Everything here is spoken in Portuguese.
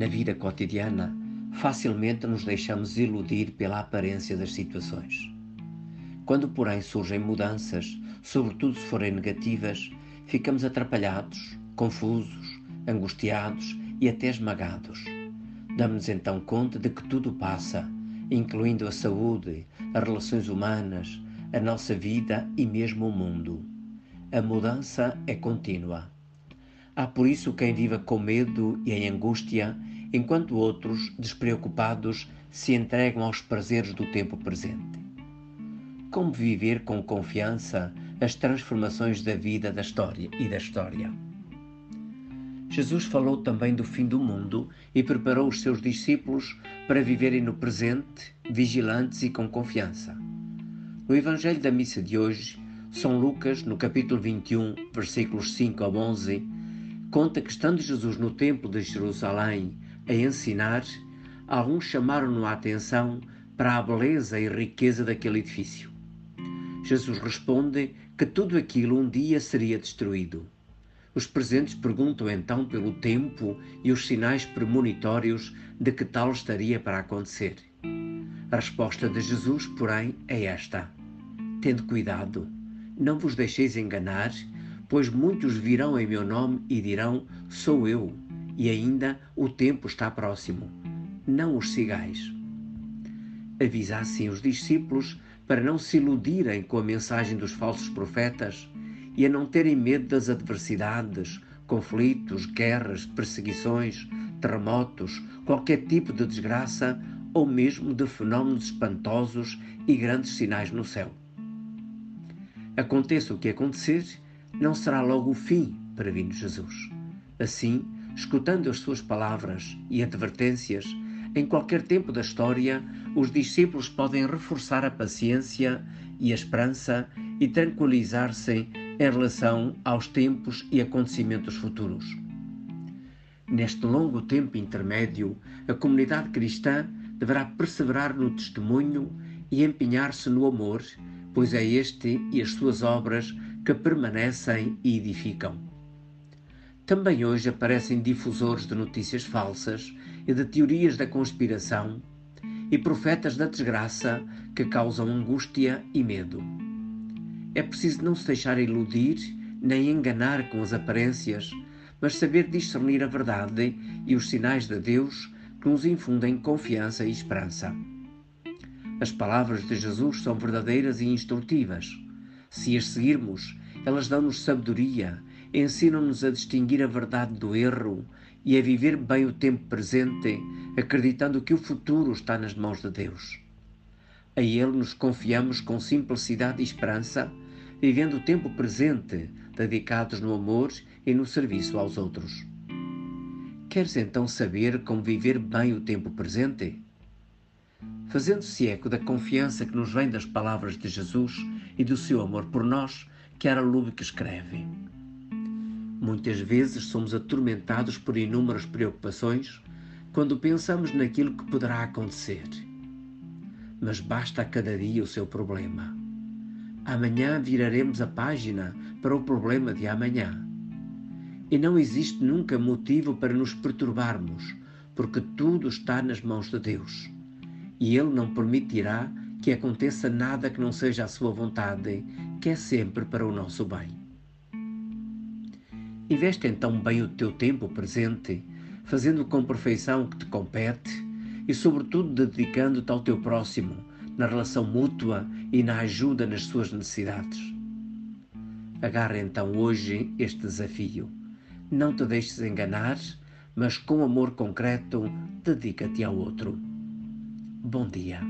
Na vida cotidiana, facilmente nos deixamos iludir pela aparência das situações. Quando, porém, surgem mudanças, sobretudo se forem negativas, ficamos atrapalhados, confusos, angustiados e até esmagados. Damos-nos então conta de que tudo passa, incluindo a saúde, as relações humanas, a nossa vida e mesmo o mundo. A mudança é contínua. Há por isso quem viva com medo e em angústia, enquanto outros, despreocupados, se entregam aos prazeres do tempo presente. Como viver com confiança as transformações da vida da história e da história? Jesus falou também do fim do mundo e preparou os seus discípulos para viverem no presente, vigilantes e com confiança. No Evangelho da missa de hoje, São Lucas, no capítulo 21, versículos 5 ao 11, conta que, estando Jesus no templo de Jerusalém a ensinar, alguns chamaram-no a atenção para a beleza e riqueza daquele edifício. Jesus responde que tudo aquilo um dia seria destruído. Os presentes perguntam então pelo tempo e os sinais premonitórios de que tal estaria para acontecer. A resposta de Jesus, porém, é esta: Tende cuidado, não vos deixeis enganar, pois muitos virão em meu nome e dirão: Sou eu, e ainda o tempo está próximo. Não os sigais. Avisa assim os discípulos para não se iludirem com a mensagem dos falsos profetas e a não terem medo das adversidades, conflitos, guerras, perseguições, terremotos, qualquer tipo de desgraça ou mesmo de fenómenos espantosos e grandes sinais no céu. Aconteça o que acontecer, não será logo o fim vir Jesus. Assim, escutando as suas palavras e advertências, em qualquer tempo da história, os discípulos podem reforçar a paciência e a esperança e tranquilizar-se em relação aos tempos e acontecimentos futuros. Neste longo tempo intermédio, a comunidade cristã deverá perseverar no testemunho e empenhar-se no amor pois é este e as suas obras que permanecem e edificam. Também hoje aparecem difusores de notícias falsas e de teorias da conspiração e profetas da desgraça que causam angústia e medo. É preciso não se deixar iludir nem enganar com as aparências, mas saber discernir a verdade e os sinais de Deus que nos infundem confiança e esperança. As palavras de Jesus são verdadeiras e instrutivas. Se as seguirmos, elas dão-nos sabedoria, ensinam-nos a distinguir a verdade do erro e a viver bem o tempo presente, acreditando que o futuro está nas mãos de Deus. A Ele nos confiamos com simplicidade e esperança, vivendo o tempo presente, dedicados no amor e no serviço aos outros. Queres então saber como viver bem o tempo presente? fazendo-se eco da confiança que nos vem das palavras de Jesus e do seu amor por nós, que era Lube que escreve. Muitas vezes somos atormentados por inúmeras preocupações quando pensamos naquilo que poderá acontecer. Mas basta a cada dia o seu problema. Amanhã viraremos a página para o problema de amanhã. E não existe nunca motivo para nos perturbarmos, porque tudo está nas mãos de Deus e Ele não permitirá que aconteça nada que não seja a sua vontade, que é sempre para o nosso bem. Investe então bem o teu tempo presente, fazendo com perfeição o que te compete e, sobretudo, dedicando-te ao teu próximo, na relação mútua e na ajuda nas suas necessidades. Agarra então hoje este desafio. Não te deixes enganar, mas com amor concreto, dedica-te ao outro. Bom dia.